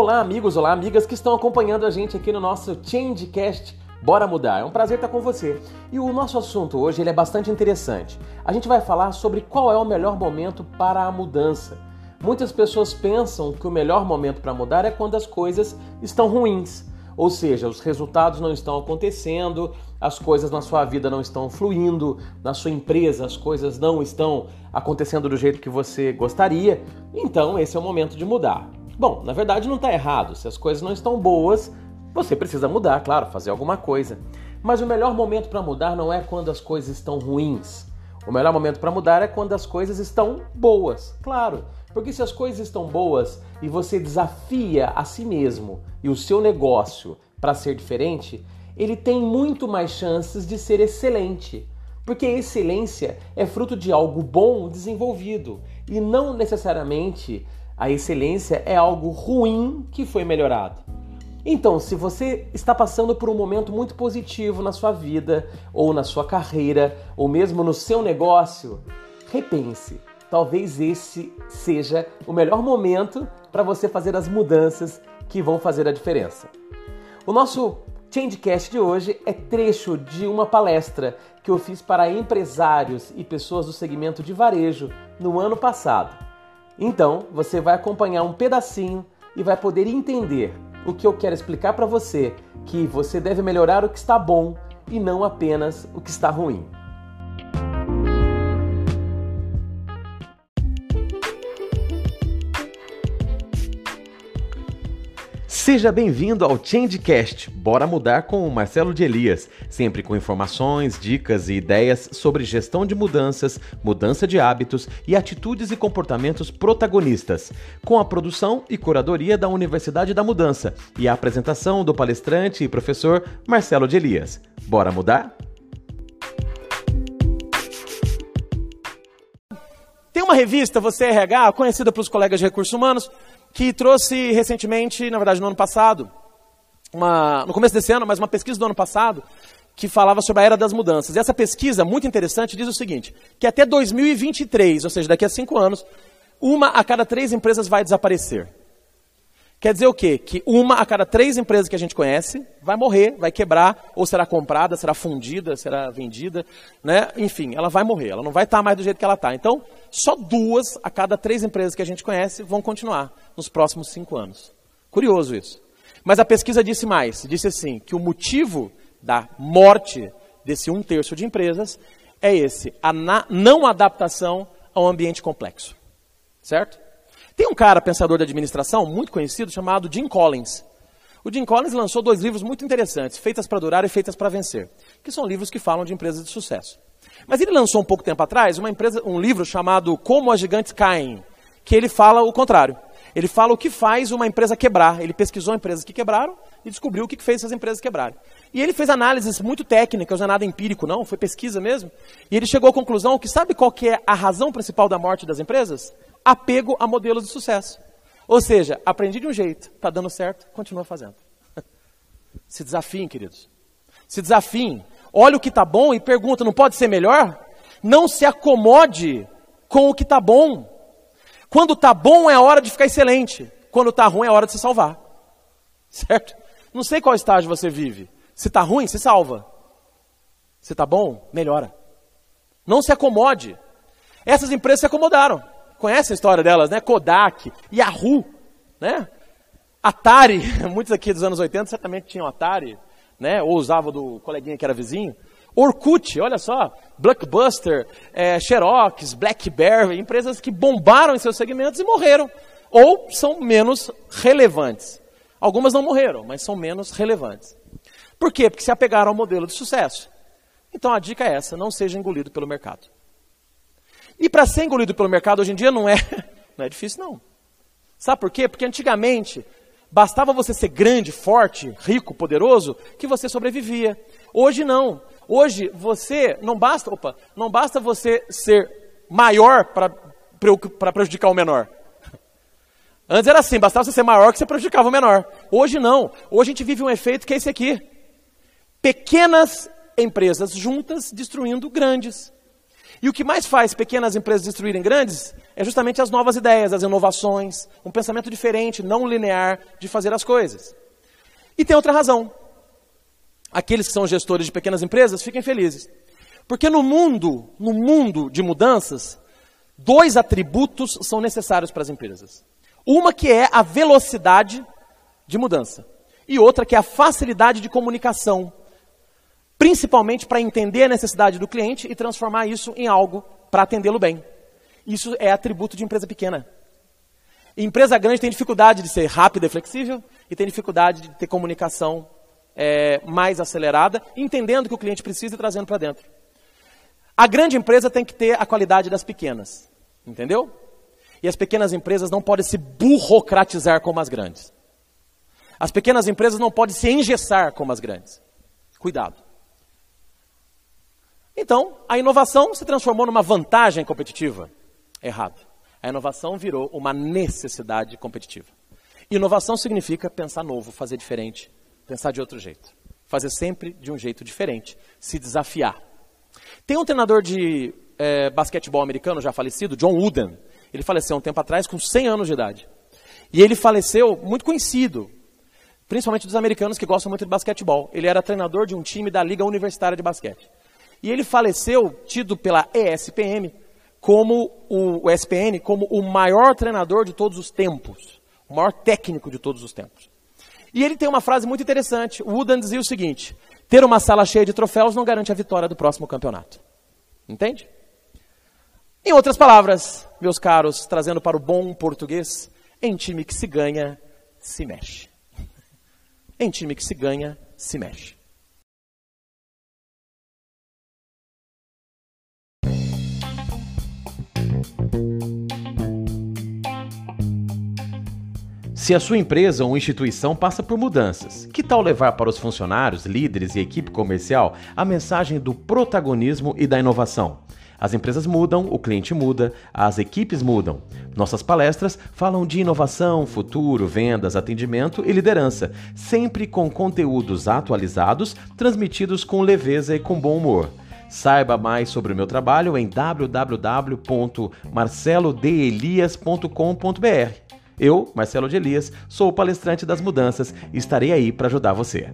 Olá, amigos, olá, amigas que estão acompanhando a gente aqui no nosso Changecast. Bora mudar, é um prazer estar com você. E o nosso assunto hoje ele é bastante interessante. A gente vai falar sobre qual é o melhor momento para a mudança. Muitas pessoas pensam que o melhor momento para mudar é quando as coisas estão ruins. Ou seja, os resultados não estão acontecendo, as coisas na sua vida não estão fluindo, na sua empresa as coisas não estão acontecendo do jeito que você gostaria, então esse é o momento de mudar. Bom, na verdade não está errado, se as coisas não estão boas, você precisa mudar, claro, fazer alguma coisa. Mas o melhor momento para mudar não é quando as coisas estão ruins. O melhor momento para mudar é quando as coisas estão boas, claro. Porque se as coisas estão boas e você desafia a si mesmo e o seu negócio para ser diferente, ele tem muito mais chances de ser excelente. Porque excelência é fruto de algo bom desenvolvido e não necessariamente a excelência é algo ruim que foi melhorado. Então, se você está passando por um momento muito positivo na sua vida, ou na sua carreira, ou mesmo no seu negócio, repense. Talvez esse seja o melhor momento para você fazer as mudanças que vão fazer a diferença. O nosso Changecast de hoje é trecho de uma palestra que eu fiz para empresários e pessoas do segmento de varejo no ano passado. Então, você vai acompanhar um pedacinho e vai poder entender o que eu quero explicar para você, que você deve melhorar o que está bom e não apenas o que está ruim. Seja bem-vindo ao Changecast. Bora mudar com o Marcelo de Elias, sempre com informações, dicas e ideias sobre gestão de mudanças, mudança de hábitos e atitudes e comportamentos protagonistas, com a produção e curadoria da Universidade da Mudança e a apresentação do palestrante e professor Marcelo de Elias. Bora mudar? Tem uma revista, Você é RH, conhecida pelos colegas de recursos humanos, que trouxe recentemente, na verdade no ano passado, uma, no começo desse ano, mas uma pesquisa do ano passado, que falava sobre a era das mudanças. E essa pesquisa, muito interessante, diz o seguinte: que até 2023, ou seja, daqui a cinco anos, uma a cada três empresas vai desaparecer. Quer dizer o quê? Que uma a cada três empresas que a gente conhece vai morrer, vai quebrar, ou será comprada, será fundida, será vendida, né? Enfim, ela vai morrer, ela não vai estar mais do jeito que ela está. Então, só duas a cada três empresas que a gente conhece vão continuar nos próximos cinco anos. Curioso isso. Mas a pesquisa disse mais, disse assim, que o motivo da morte desse um terço de empresas é esse, a não adaptação ao ambiente complexo. Certo? Tem um cara, pensador da administração, muito conhecido, chamado Jim Collins. O Jim Collins lançou dois livros muito interessantes, Feitas para Durar e Feitas para Vencer, que são livros que falam de empresas de sucesso. Mas ele lançou um pouco tempo atrás empresa, um livro chamado Como as Gigantes Caem, que ele fala o contrário. Ele fala o que faz uma empresa quebrar. Ele pesquisou empresas que quebraram e descobriu o que fez essas empresas quebrarem. E ele fez análises muito técnicas, não é nada empírico, não, foi pesquisa mesmo. E ele chegou à conclusão que sabe qual que é a razão principal da morte das empresas? Apego a modelos de sucesso. Ou seja, aprendi de um jeito, está dando certo, continua fazendo. Se desafiem, queridos. Se desafiem. Olha o que está bom e pergunta, não pode ser melhor? Não se acomode com o que está bom. Quando está bom é a hora de ficar excelente. Quando está ruim é a hora de se salvar. Certo? Não sei qual estágio você vive. Se está ruim, se salva. Se está bom, melhora. Não se acomode. Essas empresas se acomodaram. Conhece a história delas, né? Kodak, Yahoo, né? Atari, muitos aqui dos anos 80 certamente tinham Atari, né? Ou usavam do coleguinha que era vizinho. Orkut, olha só, Blockbuster, é, Xerox, BlackBerry, empresas que bombaram em seus segmentos e morreram. Ou são menos relevantes. Algumas não morreram, mas são menos relevantes. Por quê? Porque se apegaram ao modelo de sucesso. Então a dica é essa: não seja engolido pelo mercado. E para ser engolido pelo mercado hoje em dia não é, não é difícil não. Sabe por quê? Porque antigamente bastava você ser grande, forte, rico, poderoso, que você sobrevivia. Hoje não. Hoje você não basta, opa, não basta você ser maior para prejudicar o menor. Antes era assim, bastava você ser maior que você prejudicava o menor. Hoje não. Hoje a gente vive um efeito que é esse aqui. Pequenas empresas juntas destruindo grandes. E o que mais faz pequenas empresas destruírem grandes é justamente as novas ideias, as inovações, um pensamento diferente, não linear de fazer as coisas. E tem outra razão. Aqueles que são gestores de pequenas empresas fiquem felizes. Porque no mundo, no mundo de mudanças, dois atributos são necessários para as empresas. Uma que é a velocidade de mudança e outra que é a facilidade de comunicação, principalmente para entender a necessidade do cliente e transformar isso em algo para atendê-lo bem. Isso é atributo de empresa pequena. Empresa grande tem dificuldade de ser rápida e flexível e tem dificuldade de ter comunicação é, mais acelerada, entendendo o que o cliente precisa e trazendo para dentro. A grande empresa tem que ter a qualidade das pequenas, entendeu? E as pequenas empresas não podem se burocratizar como as grandes. As pequenas empresas não podem se engessar como as grandes. Cuidado. Então, a inovação se transformou numa vantagem competitiva. Errado. A inovação virou uma necessidade competitiva. Inovação significa pensar novo, fazer diferente, pensar de outro jeito. Fazer sempre de um jeito diferente, se desafiar. Tem um treinador de é, basquetebol americano já falecido, John Wooden. Ele faleceu um tempo atrás com 100 anos de idade. E ele faleceu muito conhecido, principalmente dos americanos que gostam muito de basquetebol. Ele era treinador de um time da Liga Universitária de Basquete. E ele faleceu, tido pela ESPM, como o, o ESPN, como o maior treinador de todos os tempos, o maior técnico de todos os tempos. E ele tem uma frase muito interessante. O Wooden dizia o seguinte: ter uma sala cheia de troféus não garante a vitória do próximo campeonato. Entende? Em outras palavras, meus caros, trazendo para o bom português, em time que se ganha, se mexe. Em time que se ganha, se mexe. Se a sua empresa ou instituição passa por mudanças, que tal levar para os funcionários, líderes e equipe comercial a mensagem do protagonismo e da inovação? As empresas mudam, o cliente muda, as equipes mudam. Nossas palestras falam de inovação, futuro, vendas, atendimento e liderança, sempre com conteúdos atualizados, transmitidos com leveza e com bom humor. Saiba mais sobre o meu trabalho em www.marcelodelias.com.br. Eu, Marcelo de Elias, sou o palestrante das mudanças e estarei aí para ajudar você.